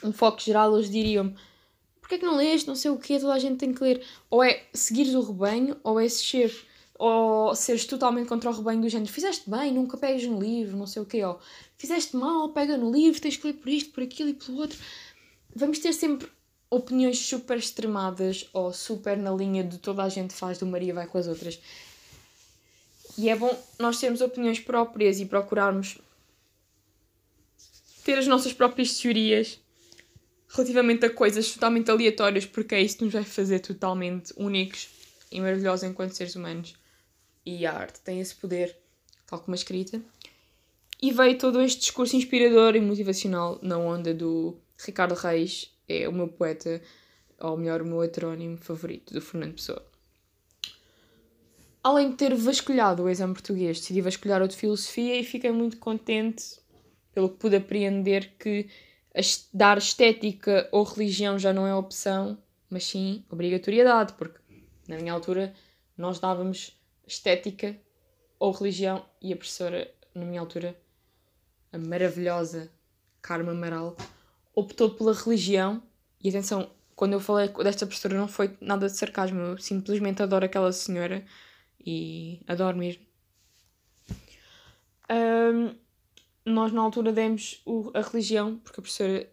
um foco geral, eles diriam-me porque é que não leste, não sei o quê, toda a gente tem que ler. Ou é seguires o rebanho, ou é ser ou seres totalmente contra o rebanho do género, fizeste bem, nunca pegues no livro, não sei o quê, ou fizeste mal, pega no livro, tens que ler por isto, por aquilo e pelo outro. Vamos ter sempre opiniões super extremadas ou super na linha de toda a gente faz do Maria vai com as outras. E é bom nós termos opiniões próprias e procurarmos ter as nossas próprias teorias relativamente a coisas totalmente aleatórias, porque é isso que nos vai fazer totalmente únicos e maravilhosos enquanto seres humanos e a arte tem esse poder, tal como a escrita. E veio todo este discurso inspirador e motivacional na onda do Ricardo Reis, é o meu poeta, ou melhor, o meu heterónimo favorito, do Fernando Pessoa. Além de ter vasculhado o exame português, decidi vasculhar o de filosofia e fiquei muito contente pelo que pude apreender que dar estética ou religião já não é opção, mas sim obrigatoriedade, porque na minha altura nós dávamos estética ou religião e a professora, na minha altura, a maravilhosa Carmen Amaral, optou pela religião. E atenção, quando eu falei desta professora não foi nada de sarcasmo, eu simplesmente adoro aquela senhora e adoro mesmo. Um, nós na altura demos o, a religião, porque a professora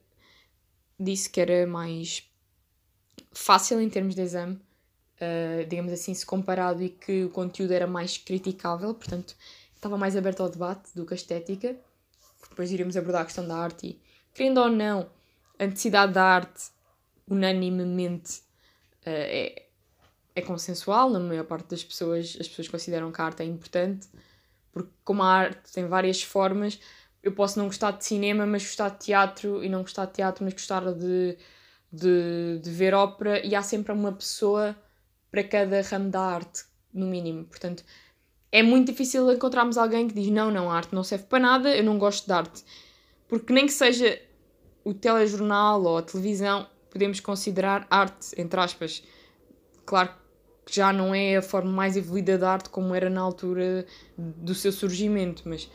disse que era mais fácil em termos de exame uh, digamos assim, se comparado e que o conteúdo era mais criticável, portanto, estava mais aberto ao debate do que a estética. Depois iríamos abordar a questão da arte e, querendo ou não, a necessidade da arte, unanimemente, uh, é, é consensual. Na maior parte das pessoas, as pessoas consideram que a arte é importante, porque, como a arte tem várias formas, eu posso não gostar de cinema, mas gostar de teatro, e não gostar de teatro, mas gostar de, de, de ver ópera, e há sempre uma pessoa para cada ramo da arte, no mínimo. Portanto, é muito difícil encontrarmos alguém que diz: não, não, a arte não serve para nada, eu não gosto de arte. Porque nem que seja o telejornal ou a televisão, podemos considerar arte, entre aspas. Claro que já não é a forma mais evoluída da arte como era na altura do seu surgimento, mas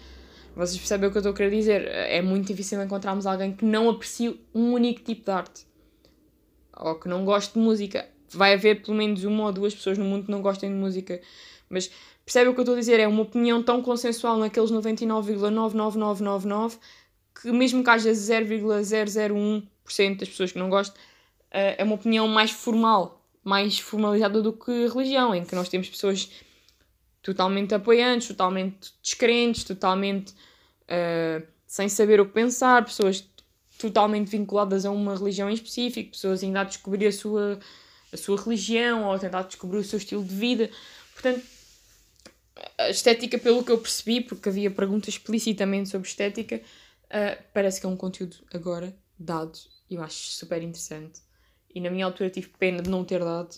vocês percebem o que eu estou a querer dizer? É muito difícil encontrarmos alguém que não aprecie um único tipo de arte ou que não goste de música vai haver pelo menos uma ou duas pessoas no mundo que não gostem de música. Mas percebe o que eu estou a dizer? É uma opinião tão consensual naqueles 99,99999 que mesmo que haja 0,001% das pessoas que não gostam, eh, é uma opinião mais formal, mais formalizada do que a religião, em que nós temos pessoas totalmente apoiantes, totalmente descrentes, totalmente uh, sem saber o que pensar, pessoas totalmente vinculadas a uma religião em específico, pessoas ainda a descobrir a sua a sua religião ou tentar descobrir o seu estilo de vida. Portanto, a estética, pelo que eu percebi, porque havia perguntas explicitamente sobre estética, uh, parece que é um conteúdo agora dado e eu acho super interessante. E na minha altura tive pena de não ter dado.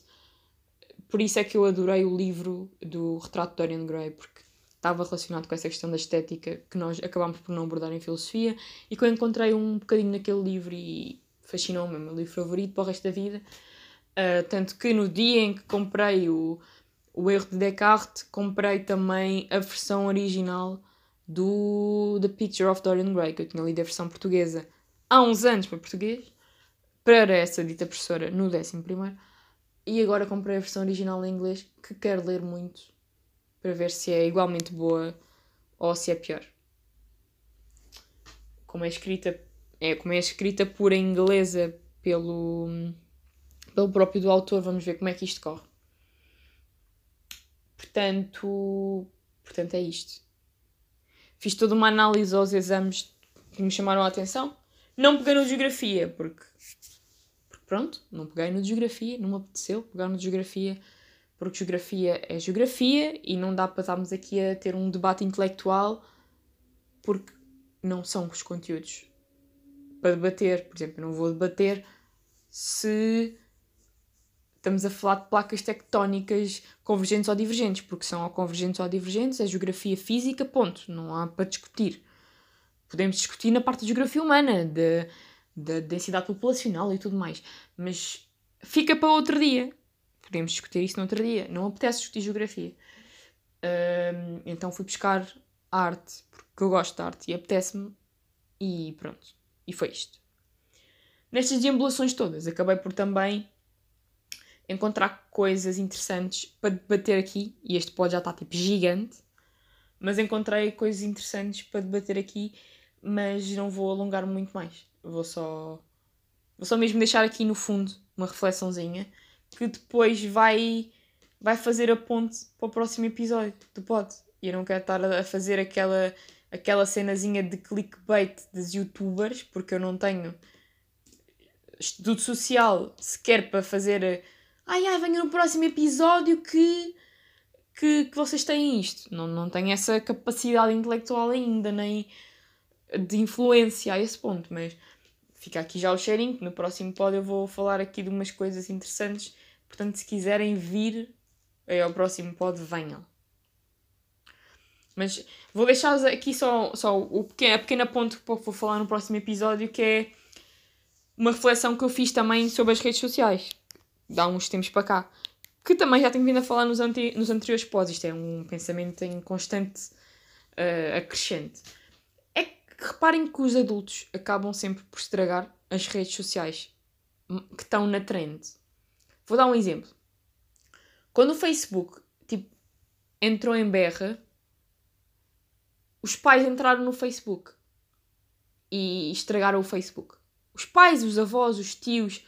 Por isso é que eu adorei o livro do retrato de Dorian Gray, porque estava relacionado com essa questão da estética que nós acabámos por não abordar em filosofia e que eu encontrei um bocadinho naquele livro e fascinou-me, é o meu livro favorito para o resto da vida. Uh, tanto que no dia em que comprei o, o erro de Descartes, comprei também a versão original do The Picture of Dorian Gray, que eu tinha lido a versão portuguesa há uns anos para português, para essa dita professora no 11 e agora comprei a versão original em inglês, que quero ler muito, para ver se é igualmente boa ou se é pior. Como é escrita, é, como é escrita por inglesa pelo pelo próprio do autor, vamos ver como é que isto corre. Portanto, portanto, é isto. Fiz toda uma análise aos exames que me chamaram a atenção. Não peguei no Geografia, porque, porque pronto, não peguei no Geografia, não me apeteceu pegar no Geografia, porque Geografia é Geografia e não dá para estarmos aqui a ter um debate intelectual, porque não são os conteúdos para debater. Por exemplo, eu não vou debater se estamos a falar de placas tectónicas convergentes ou divergentes, porque são ou convergentes ou divergentes, é geografia física, ponto. Não há para discutir. Podemos discutir na parte da geografia humana, da, da densidade populacional e tudo mais, mas fica para outro dia. Podemos discutir isso no outro dia. Não apetece discutir geografia. Então fui buscar arte, porque eu gosto de arte e apetece-me, e pronto. E foi isto. Nestas deambulações todas, acabei por também encontrar coisas interessantes para debater aqui, e este pode já estar tipo gigante, mas encontrei coisas interessantes para debater aqui, mas não vou alongar muito mais. Vou só vou só mesmo deixar aqui no fundo uma reflexãozinha que depois vai vai fazer a ponte para o próximo episódio do pod. E eu não quero estar a fazer aquela aquela cenazinha de clickbait dos youtubers, porque eu não tenho estudo social sequer para fazer ai ai, venha no próximo episódio que, que, que vocês têm isto. Não, não tenho essa capacidade intelectual ainda, nem de influência a esse ponto, mas fica aqui já o cheirinho, no próximo pod eu vou falar aqui de umas coisas interessantes, portanto se quiserem vir ao próximo pod, venham. Mas vou deixar aqui só, só o pequeno, a pequena ponto que vou falar no próximo episódio, que é uma reflexão que eu fiz também sobre as redes sociais há uns tempos para cá, que também já tenho vindo a falar nos, anti, nos anteriores pós, isto é um pensamento em constante uh, acrescente. É que reparem que os adultos acabam sempre por estragar as redes sociais que estão na trend. Vou dar um exemplo. Quando o Facebook tipo, entrou em berra, os pais entraram no Facebook e estragaram o Facebook. Os pais, os avós, os tios,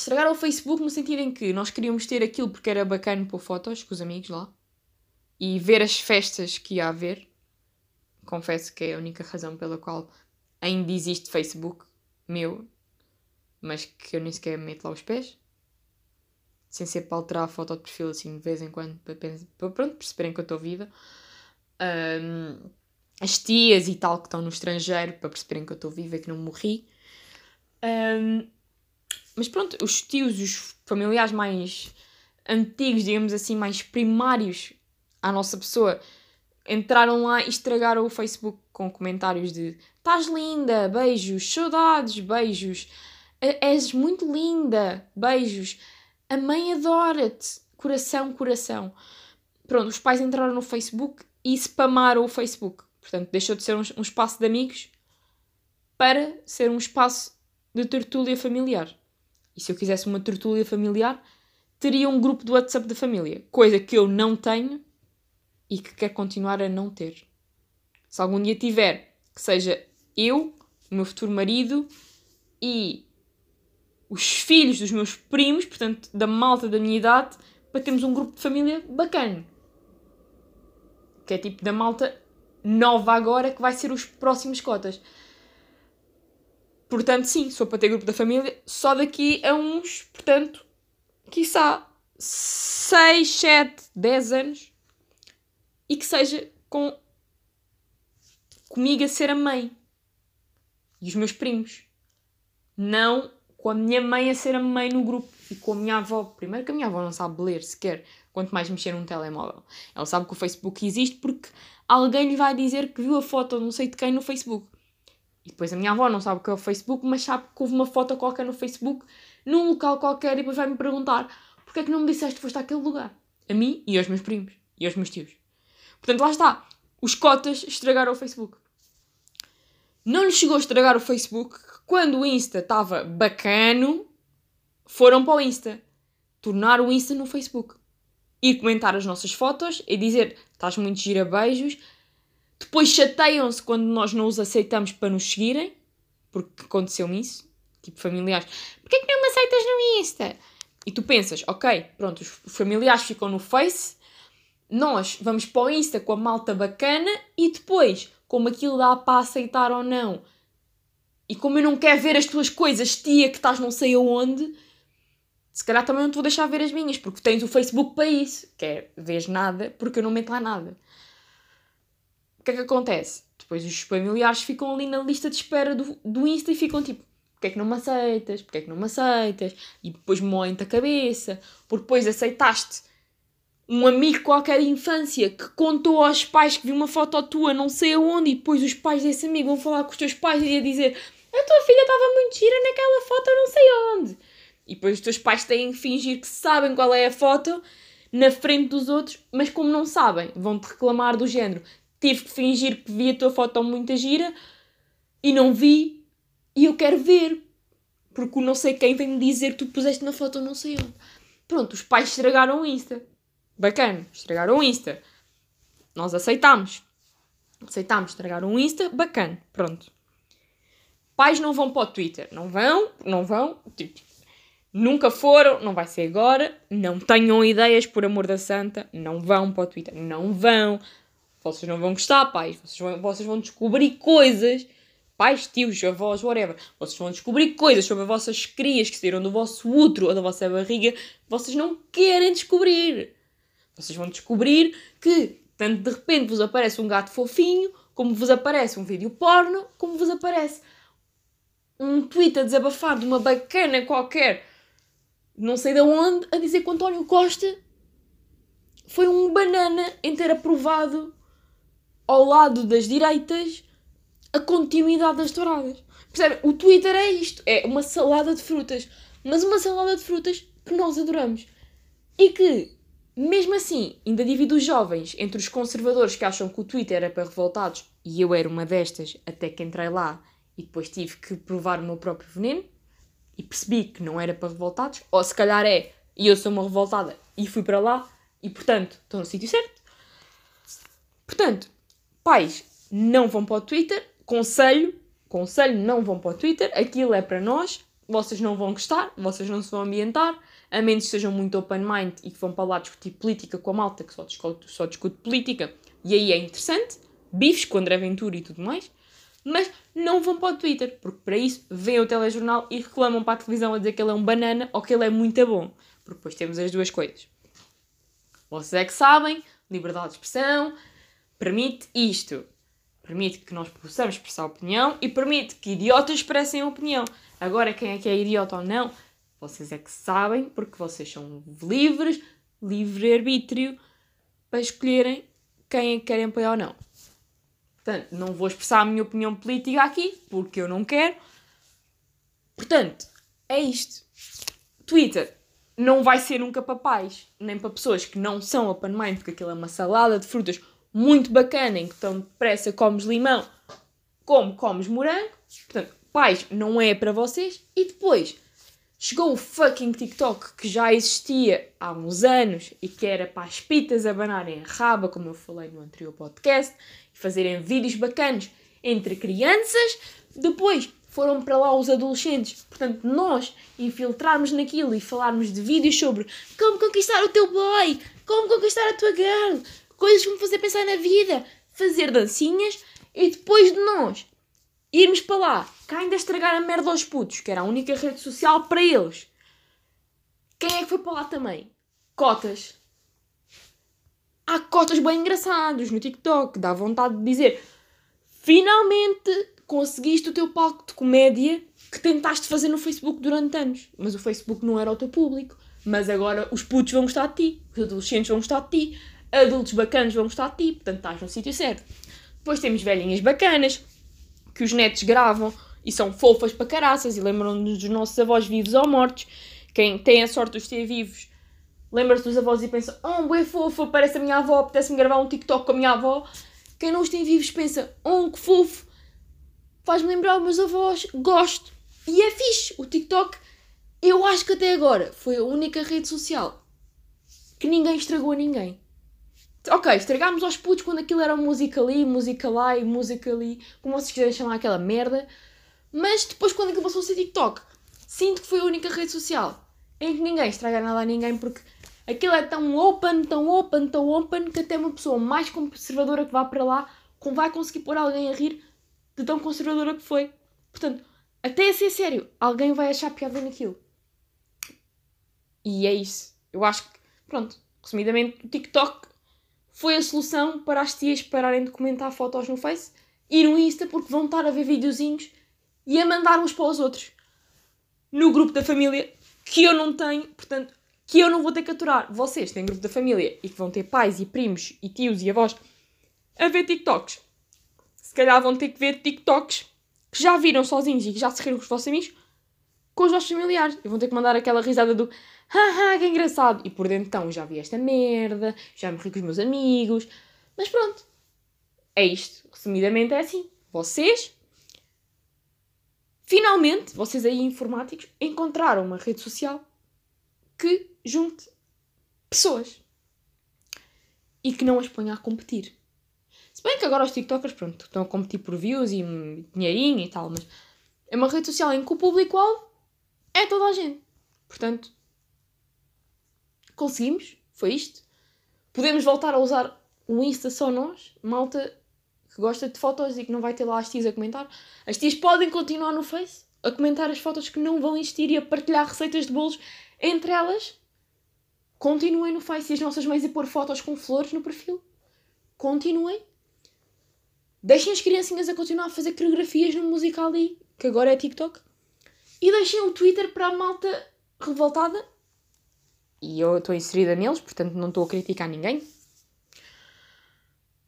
estragaram o Facebook no sentido em que nós queríamos ter aquilo porque era bacana pôr fotos com os amigos lá e ver as festas que ia haver. Confesso que é a única razão pela qual ainda existe Facebook meu, mas que eu nem sequer meto lá os pés. Sem ser para alterar a foto de perfil assim de vez em quando, para, para pronto, perceberem que eu estou viva. Um, as tias e tal que estão no estrangeiro, para perceberem que eu estou viva e que não morri. Um, mas pronto, os tios, os familiares mais antigos, digamos assim, mais primários à nossa pessoa, entraram lá e estragaram o Facebook com comentários de estás linda, beijos, saudades, beijos, és muito linda, beijos, a mãe adora-te, coração, coração. Pronto, os pais entraram no Facebook e spamaram o Facebook. Portanto, deixou de ser um, um espaço de amigos para ser um espaço de tertúlia familiar. E se eu quisesse uma tertúlia familiar, teria um grupo do WhatsApp da família. Coisa que eu não tenho e que quero continuar a não ter. Se algum dia tiver, que seja eu, o meu futuro marido e os filhos dos meus primos, portanto, da malta da minha idade, para termos um grupo de família bacana. Que é tipo da malta nova agora, que vai ser os próximos cotas. Portanto, sim, sou para ter grupo da família só daqui a uns, portanto, quiçá 6, 7, 10 anos e que seja com comigo a ser a mãe e os meus primos. Não com a minha mãe a ser a mãe no grupo e com a minha avó. Primeiro que a minha avó não sabe ler sequer, quanto mais mexer num telemóvel. Ela sabe que o Facebook existe porque alguém lhe vai dizer que viu a foto não sei de quem no Facebook. E depois a minha avó não sabe o que é o Facebook, mas sabe que houve uma foto qualquer no Facebook, num local qualquer, e depois vai-me perguntar porque é que não me disseste que foste àquele lugar? A mim e aos meus primos e aos meus tios. Portanto, lá está. Os cotas estragaram o Facebook. Não lhes chegou a estragar o Facebook quando o Insta estava bacano, foram para o Insta. Tornar o Insta no Facebook. Ir comentar as nossas fotos e dizer estás muito gira, beijos, depois chateiam-se quando nós não os aceitamos para nos seguirem, porque aconteceu-me isso. Tipo, familiares. Porquê que não me aceitas no Insta? E tu pensas, ok, pronto, os familiares ficam no Face nós vamos para o Insta com a malta bacana e depois, como aquilo dá para aceitar ou não, e como eu não quero ver as tuas coisas, tia, que estás não sei aonde, se calhar também não te vou deixar ver as minhas, porque tens o Facebook para isso. Que é, vês nada, porque eu não meto lá nada. Que é que acontece? Depois os familiares ficam ali na lista de espera do, do Insta e ficam tipo, porque é que não me aceitas? Porque é que não me aceitas? E depois moem-te a cabeça, porque depois aceitaste um amigo qualquer de infância que contou aos pais que viu uma foto tua não sei aonde e depois os pais desse amigo vão falar com os teus pais e a dizer a tua filha estava muito gira naquela foto não sei onde. E depois os teus pais têm que fingir que sabem qual é a foto na frente dos outros, mas como não sabem, vão-te reclamar do género. Tive que fingir que vi a tua foto muito gira e não vi e eu quero ver. Porque o não sei quem vem me dizer que tu puseste na foto não sei onde. Pronto, os pais estragaram o Insta. Bacana, estragaram o Insta. Nós aceitámos. Aceitámos, estragaram o Insta, bacana, pronto. Pais não vão para o Twitter. Não vão, não vão. Tipo, nunca foram, não vai ser agora. Não tenham ideias, por amor da santa. Não vão para o Twitter. Não vão. Vocês não vão gostar, pais. Vocês vão, vocês vão descobrir coisas. Pais, tios, avós, whatever. Vocês vão descobrir coisas sobre as vossas crias que saíram do vosso útero ou da vossa barriga. Vocês não querem descobrir. Vocês vão descobrir que, tanto de repente vos aparece um gato fofinho, como vos aparece um vídeo porno, como vos aparece um tweet a desabafar de uma bacana qualquer, não sei de onde, a dizer que António Costa foi um banana em ter aprovado ao lado das direitas a continuidade das touradas. Percebe? O Twitter é isto, é uma salada de frutas, mas uma salada de frutas que nós adoramos. E que, mesmo assim, ainda divide os jovens entre os conservadores que acham que o Twitter era para revoltados, e eu era uma destas até que entrei lá e depois tive que provar o meu próprio veneno e percebi que não era para revoltados, ou se calhar é, e eu sou uma revoltada e fui para lá e portanto estou no sítio certo. Portanto, pais não vão para o Twitter, conselho, conselho, não vão para o Twitter, aquilo é para nós, vocês não vão gostar, vocês não se vão ambientar, a menos que sejam muito open mind e que vão para lá discutir política com a malta que só discute, só discute política, e aí é interessante, bifes com André Ventura e tudo mais, mas não vão para o Twitter, porque para isso vêm o telejornal e reclamam para a televisão a dizer que ele é um banana ou que ele é muito bom, porque depois temos as duas coisas. Vocês é que sabem, liberdade de expressão permite isto. Permite que nós possamos expressar opinião e permite que idiotas expressem opinião. Agora, quem é que é idiota ou não, vocês é que sabem, porque vocês são livres, livre-arbítrio, para escolherem quem é que querem apoiar ou não. Portanto, não vou expressar a minha opinião política aqui, porque eu não quero. Portanto, é isto. Twitter não vai ser nunca para pais, nem para pessoas que não são open mind, porque aquilo é uma salada de frutas muito bacana, em que tão depressa comes limão, como comes morango. Portanto, pais não é para vocês. E depois, chegou o fucking TikTok, que já existia há uns anos, e que era para as pitas abanarem a raba, como eu falei no anterior podcast, e fazerem vídeos bacanos entre crianças. Depois, foram para lá os adolescentes. Portanto, nós infiltrarmos naquilo e falarmos de vídeos sobre como conquistar o teu boy, como conquistar a tua girl, coisas que me fazer pensar na vida, fazer dancinhas e depois de nós irmos para lá, cá ainda estragar a merda aos putos, que era a única rede social para eles. Quem é que foi para lá também? Cotas. Há cotas bem engraçados no TikTok, dá vontade de dizer finalmente conseguiste o teu palco de comédia que tentaste fazer no Facebook durante anos. Mas o Facebook não era o teu público. Mas agora os putos vão gostar de ti, os adolescentes vão gostar de ti, adultos bacanas vão gostar de ti, portanto estás no sítio certo. Depois temos velhinhas bacanas, que os netos gravam e são fofas para caraças e lembram-nos dos nossos avós vivos ou mortos. Quem tem a sorte de os ter vivos lembra-se dos avós e pensa: Oh, é fofa, parece a minha avó, apetece-me gravar um TikTok com a minha avó. Quem não os tem vivos pensa: Oh, que fofo, faz-me lembrar os meus avós, gosto. E é fixe. O TikTok, eu acho que até agora foi a única rede social que ninguém estragou a ninguém. Ok, estragámos aos putos quando aquilo era música ali, música lá e música ali, como vocês quiserem chamar aquela merda. Mas depois, quando aquilo passou a ser TikTok, sinto que foi a única rede social em que ninguém estraga nada a ninguém porque Aquilo é tão open, tão open, tão open que até uma pessoa mais conservadora que vá para lá vai conseguir pôr alguém a rir de tão conservadora que foi. Portanto, até a ser sério, alguém vai achar piada naquilo. E é isso. Eu acho que, pronto, resumidamente, o TikTok foi a solução para as tias pararem de comentar fotos no Face e no Insta porque vão estar a ver videozinhos e a mandar uns para os outros. No grupo da família, que eu não tenho, portanto, que eu não vou ter que aturar. Vocês têm grupo da família e que vão ter pais e primos e tios e avós a ver TikToks. Se calhar vão ter que ver TikToks que já viram sozinhos e que já se riram com os vossos amigos com os vossos familiares. E vão ter que mandar aquela risada do haha, que engraçado. E por dentro, então, já vi esta merda, já me ri com os meus amigos. Mas pronto. É isto. Resumidamente é assim. Vocês, finalmente, vocês aí informáticos, encontraram uma rede social que junte pessoas e que não as ponha a competir. Se bem que agora os TikTokers, pronto, estão a competir por views e dinheirinho e tal, mas é uma rede social em que o público-alvo é toda a gente. Portanto, conseguimos, foi isto. Podemos voltar a usar o Insta só nós, malta que gosta de fotos e que não vai ter lá as tias a comentar. As tias podem continuar no Face a comentar as fotos que não vão existir e a partilhar receitas de bolos entre elas. Continuem no Face e as nossas mães a pôr fotos com flores no perfil. Continuem. Deixem as criancinhas a continuar a fazer coreografias no musical ali, que agora é TikTok. E deixem o Twitter para a malta revoltada. E eu estou inserida neles, portanto não estou a criticar ninguém.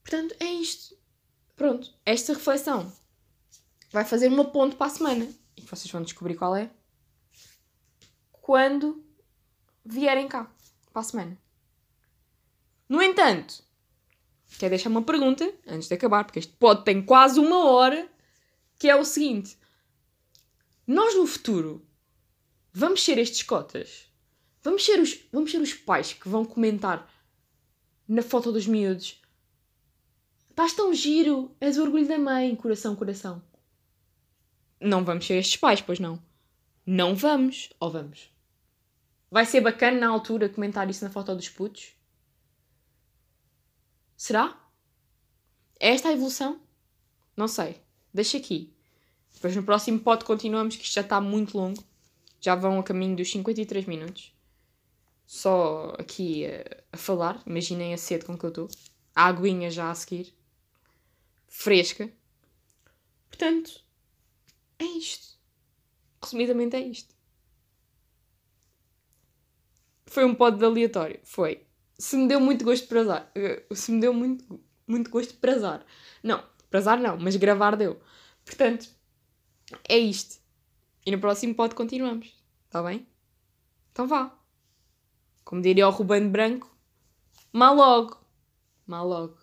Portanto, é isto. Pronto, esta reflexão vai fazer uma ponte para a semana. E vocês vão descobrir qual é. Quando vierem cá, para a semana. No entanto, quer deixar uma pergunta antes de acabar, porque este pod tem quase uma hora, que é o seguinte: nós no futuro vamos ser estes cotas? Vamos ser os, vamos ser os pais que vão comentar na foto dos miúdos: estás tão giro, és o orgulho da mãe, coração, coração. Não vamos ser estes pais, pois não? Não vamos, ou vamos? Vai ser bacana na altura comentar isso na foto dos putos? Será? É esta a evolução? Não sei. Deixa aqui. Depois no próximo pod continuamos, que isto já está muito longo. Já vão a caminho dos 53 minutos. Só aqui a, a falar. Imaginem a sede com que eu estou. A aguinha já a seguir. Fresca. Portanto, é isto. Resumidamente é isto. Foi um pod de aleatório. Foi se me deu muito gosto de prazar. Eh, se me deu muito, muito gosto de prazar. Não, prazar não, mas gravar deu. Portanto, é isto. E no próximo pod continuamos. Está bem? Então vá. Como diria o Ruben Branco, mal logo. Mal logo.